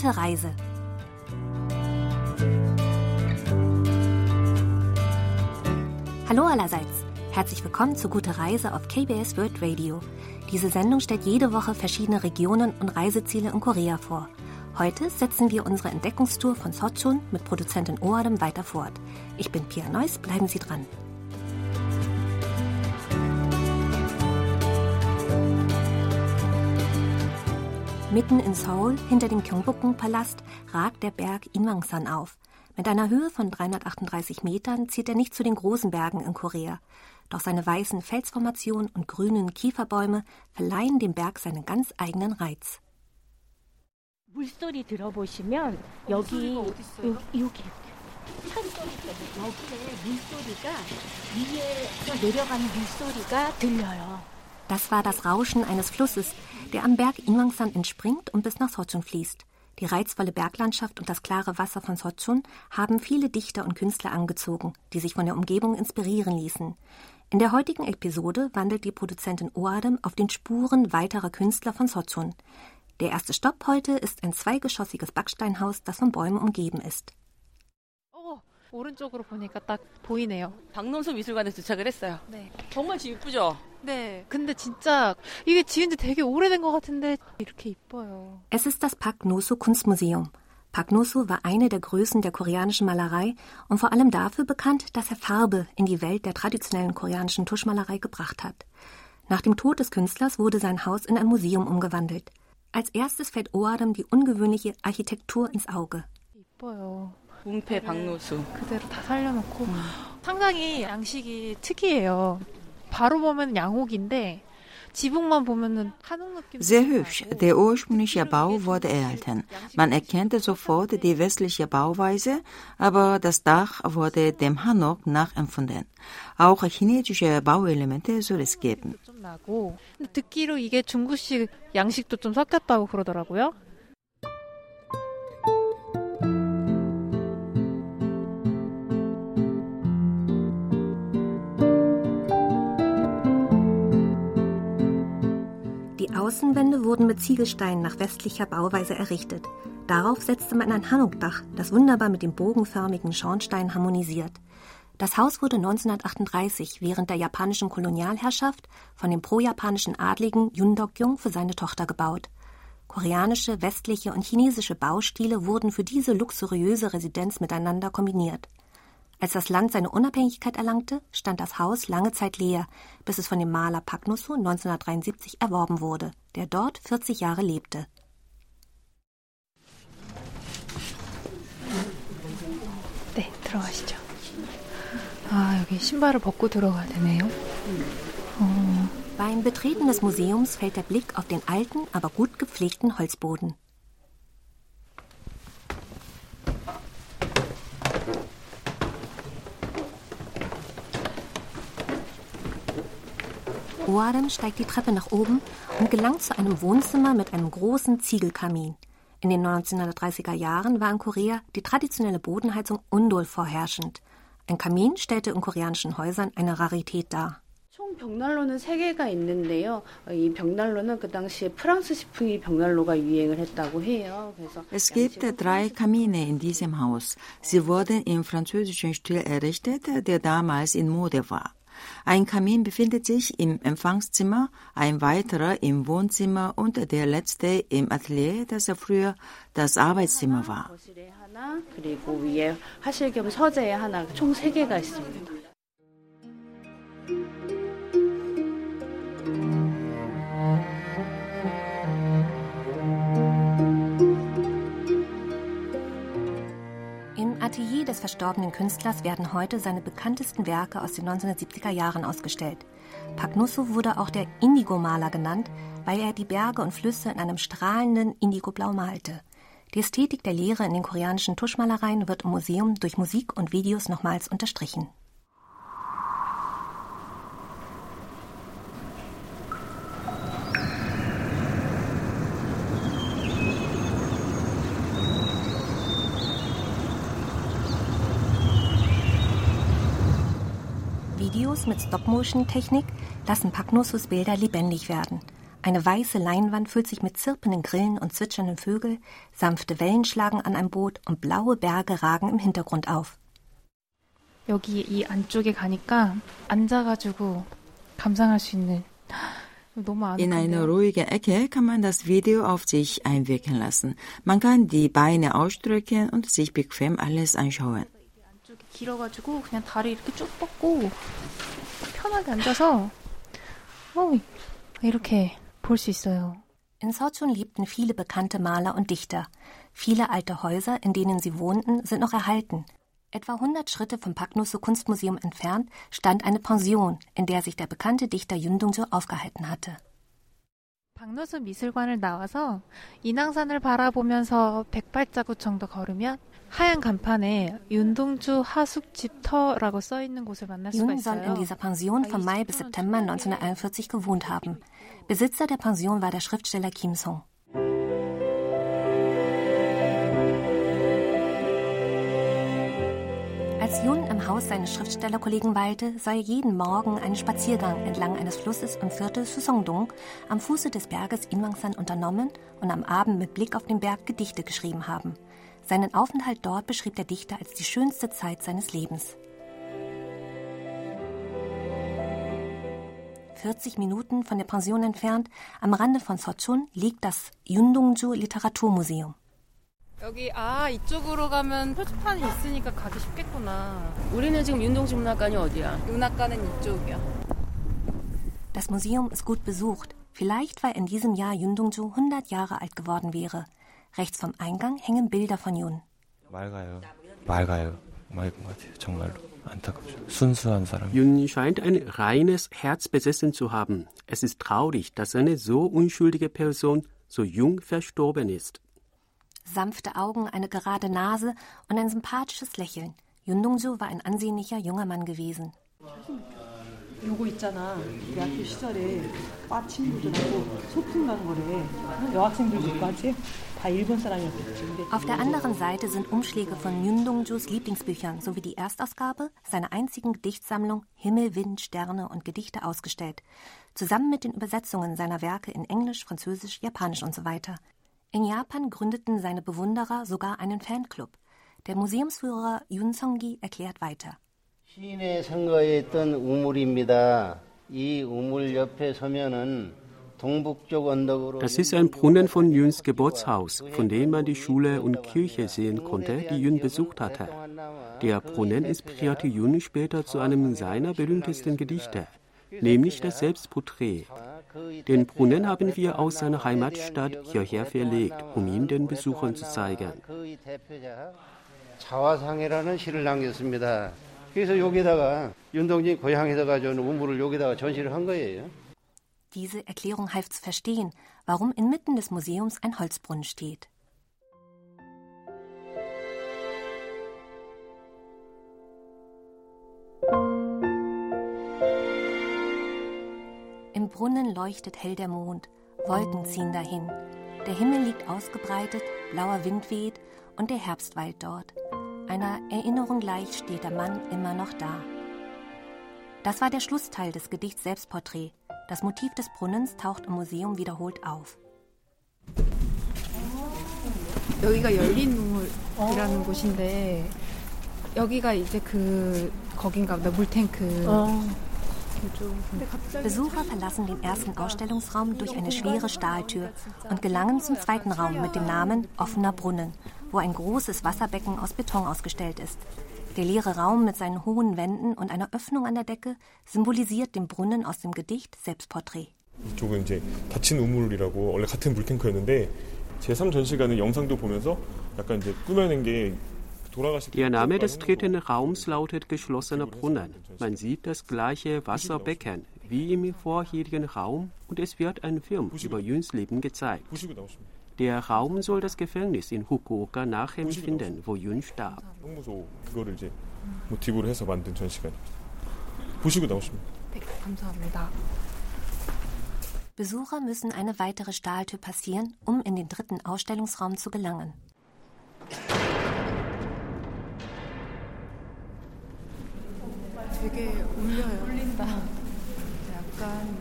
Gute Reise. Hallo allerseits. Herzlich willkommen zu Gute Reise auf KBS World Radio. Diese Sendung stellt jede Woche verschiedene Regionen und Reiseziele in Korea vor. Heute setzen wir unsere Entdeckungstour von Sochun mit Produzentin Oadem weiter fort. Ich bin Pia Neuss, bleiben Sie dran. Mitten in Seoul, hinter dem Gyeongbokgung-Palast, ragt der Berg Inwangsan auf. Mit einer Höhe von 338 Metern zählt er nicht zu den großen Bergen in Korea. Doch seine weißen Felsformationen und grünen Kieferbäume verleihen dem Berg seinen ganz eigenen Reiz. 물소리 들어보시면 여기 여기 산소리 때문에 여기에 물소리가 위에서 내려가는 물소리가 들려요. Das war das Rauschen eines Flusses, der am Berg Inwangsan entspringt und bis nach Sochun fließt. Die reizvolle Berglandschaft und das klare Wasser von Sochun haben viele Dichter und Künstler angezogen, die sich von der Umgebung inspirieren ließen. In der heutigen Episode wandelt die Produzentin Oadem auf den Spuren weiterer Künstler von Sochun. Der erste Stopp heute ist ein zweigeschossiges Backsteinhaus, das von Bäumen umgeben ist. Oh, 오른쪽으로 보니까 딱 보이네요. 박nom수 미술관에 도착을 했어요. 네. 정말 집 이쁘죠? 네. 근데 진짜 이게 지은 지 되게 오래된 것 같은데 이렇게 이뻐요. Es ist das Pak Nosu Kunstmuseum. Pak Nosu war eine der Größen der koreanischen Malerei und vor allem dafür bekannt, dass er Farbe in die Welt der traditionellen koreanischen Tuschmalerei gebracht hat. Nach dem Tod des Künstlers wurde sein Haus in ein Museum umgewandelt. Als erstes fällt Oadem die ungewöhnliche Architektur ins Auge. 이뻐요. 문패 박노수. 그대로 다 살려놓고 음. 상당히 양식이 특이해요. 바로 보면 양옥인데 Sehr hübsch. Der ursprüngliche Bau wurde erhalten. Man erkannte sofort die westliche Bauweise, aber das Dach wurde dem Hanok nachempfunden. Auch chinesische Bauelemente soll es geben. 듣기로 이게 중국식 양식도 좀 섞였다고 그러더라고요. Außenwände wurden mit Ziegelsteinen nach westlicher Bauweise errichtet. Darauf setzte man ein Hanukdach, das wunderbar mit dem bogenförmigen Schornstein harmonisiert. Das Haus wurde 1938 während der japanischen Kolonialherrschaft von dem pro-japanischen Adligen Yun Dok-jung für seine Tochter gebaut. Koreanische, westliche und chinesische Baustile wurden für diese luxuriöse Residenz miteinander kombiniert. Als das Land seine Unabhängigkeit erlangte, stand das Haus lange Zeit leer, bis es von dem Maler Pagnusso 1973 erworben wurde, der dort 40 Jahre lebte. 네, 들어가시죠. 아, 여기 신발을 벗고 들어가야 되네요. 어. Beim Betreten des Museums fällt der Blick auf den alten, aber gut gepflegten Holzboden. Oadem steigt die Treppe nach oben und gelangt zu einem Wohnzimmer mit einem großen Ziegelkamin. In den 1930er Jahren war in Korea die traditionelle Bodenheizung Undol vorherrschend. Ein Kamin stellte in koreanischen Häusern eine Rarität dar. 벽난로는 세 개가 있는데요. 이 벽난로는 그 당시에 프랑스 식풍이 벽난로가 유행을 했다고 해요. 그래서 Es gibt drei Kamine in diesem Haus. Sie wurden im französischen Stil errichtet, der damals in Mode war. Ein Kamin befindet sich im Empfangszimmer, ein weiterer im Wohnzimmer und der letzte im Atelier, das früher das Arbeitszimmer war. Des verstorbenen Künstlers werden heute seine bekanntesten Werke aus den 1970er Jahren ausgestellt. Pagnusso wurde auch der Indigo-Maler genannt, weil er die Berge und Flüsse in einem strahlenden Indigoblau malte. Die Ästhetik der Lehre in den koreanischen Tuschmalereien wird im Museum durch Musik und Videos nochmals unterstrichen. Videos mit Stop-Motion-Technik lassen Pagnusus Bilder lebendig werden. Eine weiße Leinwand füllt sich mit zirpenden Grillen und zwitschernden Vögeln, sanfte Wellen schlagen an ein Boot und blaue Berge ragen im Hintergrund auf. 여기 이 안쪽에 가니까 앉아가지고 감상할 수 있는 in einer ruhigen Ecke kann man das Video auf sich einwirken lassen. Man kann die Beine ausstrecken und sich bequem alles anschauen. 길어가지고 그냥 다리 이렇게 쭉 뻗고 편하게 앉아서 어, 이렇게 볼 수 있어요. In Sochun lebten viele bekannte Maler und Dichter. Viele alte Häuser, in denen sie wohnten, sind noch erhalten. Etwa 100 Schritte vom Paknusse Kunstmuseum entfernt stand eine Pension, in der sich der bekannte Dichter Yundongjo aufgehalten hatte. 박노수 미술관을 나와서 인왕산을 바라보면서 백발자국 정도 걸으면 하얀 간판에 윤동주 하숙집터라고 써 있는 곳을 만날 수가 Yun soll in dieser Pension von Mai bis September 1941 gewohnt haben. Besitzer der Pension war der Schriftsteller Kim Song. Als Jun im Haus seines Schriftstellerkollegen weilte, sah er jeden Morgen einen Spaziergang entlang eines Flusses im Viertel Susongdong am Fuße des Berges Inwangsan unternommen und am Abend mit Blick auf den Berg Gedichte geschrieben haben. Seinen Aufenthalt dort beschrieb der Dichter als die schönste Zeit seines Lebens. 40 Minuten von der Pension entfernt, am Rande von Sochun, liegt das Yundongju Literaturmuseum. 여기 아 이쪽으로 가면 표지판이 있으니까 가기 쉽겠구나. 우리는 지금 윤동주 문학관이 어디야? 문학관은 이쪽이야. Das Museum ist gut besucht. Vielleicht, weil in diesem Jahr Yundongju 100 Jahre alt geworden wäre. Rechts vom Eingang hängen Bilder von Jun. Jun scheint ein reines Herz besessen zu haben. Es ist traurig, dass eine so unschuldige Person so jung verstorben ist. Sanfte Augen, eine gerade Nase und ein sympathisches Lächeln. Yun Dong-soo war ein ansehnlicher junger Mann gewesen. 요거 있잖아. 대학교 시절에 과 친구들하고 소풍 간 거래. 여학생들도 까지 다 일본 사람이었겠지. Auf der anderen Seite sind Umschläge von Yun Dongjus Lieblingsbüchern sowie die Erstausgabe seiner einzigen Gedichtsammlung Himmel, Wind, Sterne und Gedichte ausgestellt, zusammen mit den Übersetzungen seiner Werke in Englisch, Französisch, Japanisch und so weiter. In Japan gründeten seine Bewunderer sogar einen Fanclub. Der Museumsführer Yun Song-gi erklärt weiter. 시인의 선거에 있던 우물입니다. 이 우물 옆에 서면은 Das ist ein Brunnen von Yüns Geburtshaus, von dem man die Schule und Kirche sehen konnte, die Yün besucht hatte. Der Brunnen inspirierte Yün später zu einem seiner berühmtesten Gedichte, nämlich das Selbstporträt. Den Brunnen haben wir aus seiner Heimatstadt hierher verlegt, um ihn den Besuchern zu zeigen. 자화상이라는 시를 남겼습니다. 그래서 여기다가 윤동진 고향에서 가져온 우물을 여기다가 전시를 한 거예요. Diese Erklärung half zu verstehen, warum inmitten des Museums ein Holzbrunnen steht. Im Brunnen leuchtet hell der Mond, Wolken ziehen dahin. Der Himmel liegt ausgebreitet, blauer Wind weht und der Herbst weilt dort. Einer Erinnerung gleich steht der Mann immer noch da. Das war der Schlussteil des Gedichts Selbstporträt. Das Motiv des Brunnens taucht im Museum wiederholt auf. 여기가 열린 눈물이라는 곳인데 여기가 이제 그 거긴가 보다 물탱크. 어. Besucher verlassen den ersten Ausstellungsraum durch eine schwere Stahltür und gelangen zum zweiten Raum mit dem Namen Offener Brunnen, wo ein großes Wasserbecken aus Beton ausgestellt ist. Der leere Raum mit seinen hohen Wänden und einer Öffnung an der Decke symbolisiert den Brunnen aus dem Gedicht Selbstporträt. 이쪽은 이제 닫힌 우물이라고 원래 같은 물탱크였는데 제3 전시관은 영상도 보면서 약간 이제 꾸며낸 게 der Name des dritten Raums lautet geschlossener Brunnen. Man sieht das gleiche Wasserbecken wie im vorherigen Raum und es wird ein Film über Yüns Leben gezeigt. Der Raum soll das Gefängnis in Fukuoka nachempfinden, wo Yun starb. Besucher müssen eine weitere Stahltür passieren, um in den dritten Ausstellungsraum zu gelangen. 되게 울려요. 울린다. 약간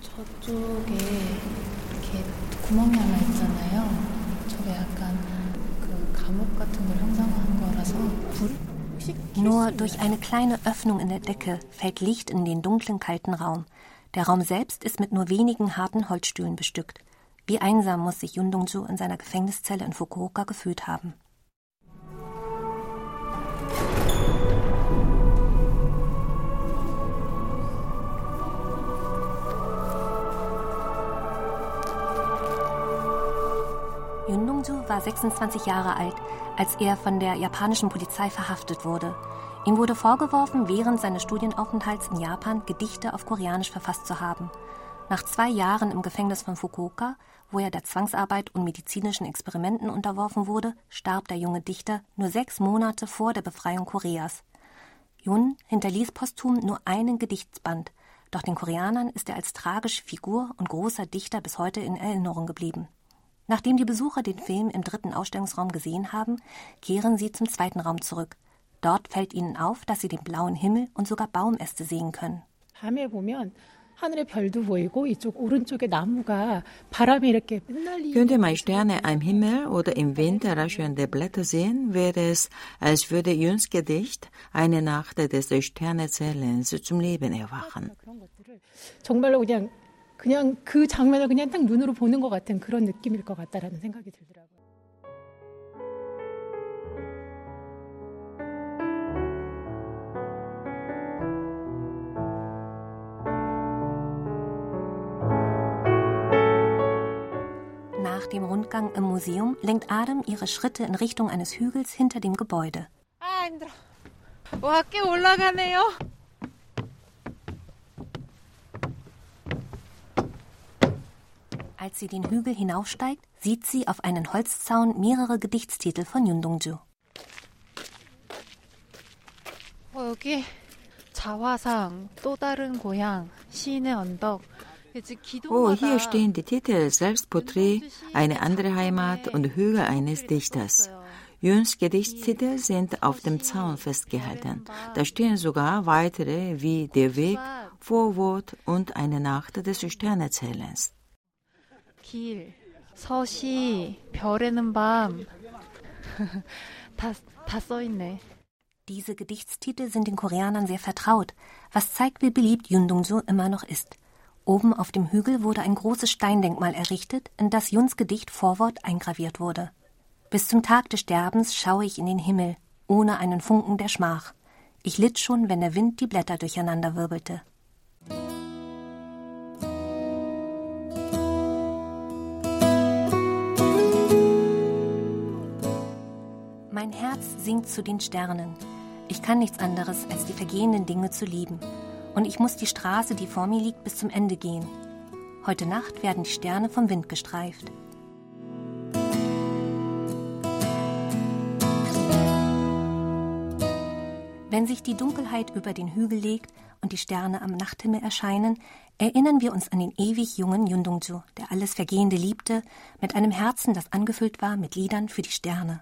저 쪽에 이렇게 구멍이 하나 있잖아요. 저게 약간 그 감옥 같은 걸 형상화한 거라서 불 Nur durch eine kleine Öffnung in der Decke fällt Licht in den dunklen, kalten Raum. Der Raum selbst ist mit nur wenigen harten Holzstühlen bestückt. Wie einsam muss sich Yun Dong-ju in seiner Gefängniszelle in Fukuoka gefühlt haben. War 26 Jahre alt, als er von der japanischen Polizei verhaftet wurde. Ihm wurde vorgeworfen, während seines Studienaufenthalts in Japan Gedichte auf Koreanisch verfasst zu haben. Nach zwei Jahren im Gefängnis von Fukuoka, wo er der Zwangsarbeit und medizinischen Experimenten unterworfen wurde, starb der junge Dichter nur sechs Monate vor der Befreiung Koreas. Yun hinterließ posthum nur einen Gedichtsband, doch den Koreanern ist er als tragische Figur und großer Dichter bis heute in Erinnerung geblieben. Nachdem die Besucher den Film im dritten Ausstellungsraum gesehen haben, kehren sie zum zweiten Raum zurück. Dort fällt ihnen auf, dass sie den blauen Himmel und sogar Baumäste sehen können. Könnte man Sterne am Himmel oder im Wind raschelnde Blätter sehen, wäre es, als würde Jüns Gedicht eine Nacht des Sternezählens zum Leben erwachen. 그냥 그 장면을 그냥 딱 눈으로 보는 것 같은 그런 느낌일 것 같다라는 생각이 들더라고요. Nach dem Rundgang im Museum lenkt Adam ihre Schritte in Richtung eines Hügels hinter dem Gebäude. 아, 힘들어. 와, 꽤 올라가네요. Als sie den Hügel hinaufsteigt, sieht sie auf einen Holzzaun mehrere Gedichtstitel von Yun Dong-ju. Oh, hier stehen die Titel Selbstporträt, eine andere Heimat und Hügel eines Dichters. Jüns Gedichtstitel sind auf dem Zaun festgehalten. Da stehen sogar weitere wie Der Weg, Vorwort und eine Nacht des Sternerzählens. 길, 서시, 별에는 밤. 다, 다 써있네. Diese Gedichtstitel sind den Koreanern sehr vertraut, was zeigt, wie beliebt Yun Dong-ju immer noch ist. Oben auf dem Hügel wurde ein großes Steindenkmal errichtet, in das Juns Gedicht Vorwort eingraviert wurde. Bis zum Tag des Sterbens schaue ich in den Himmel, ohne einen Funken der Schmach. Ich litt schon, wenn der Wind die Blätter durcheinander Mein Herz sinkt zu den Sternen. Ich kann nichts anderes, als die vergehenden Dinge zu lieben. Und ich muss die Straße, die vor mir liegt, bis zum Ende gehen. Heute Nacht werden die Sterne vom Wind gestreift. Wenn sich die Dunkelheit über den Hügel legt und die Sterne am Nachthimmel erscheinen, erinnern wir uns an den ewig jungen Yundongju, der alles Vergehende liebte, mit einem Herzen, das angefüllt war mit Liedern für die Sterne.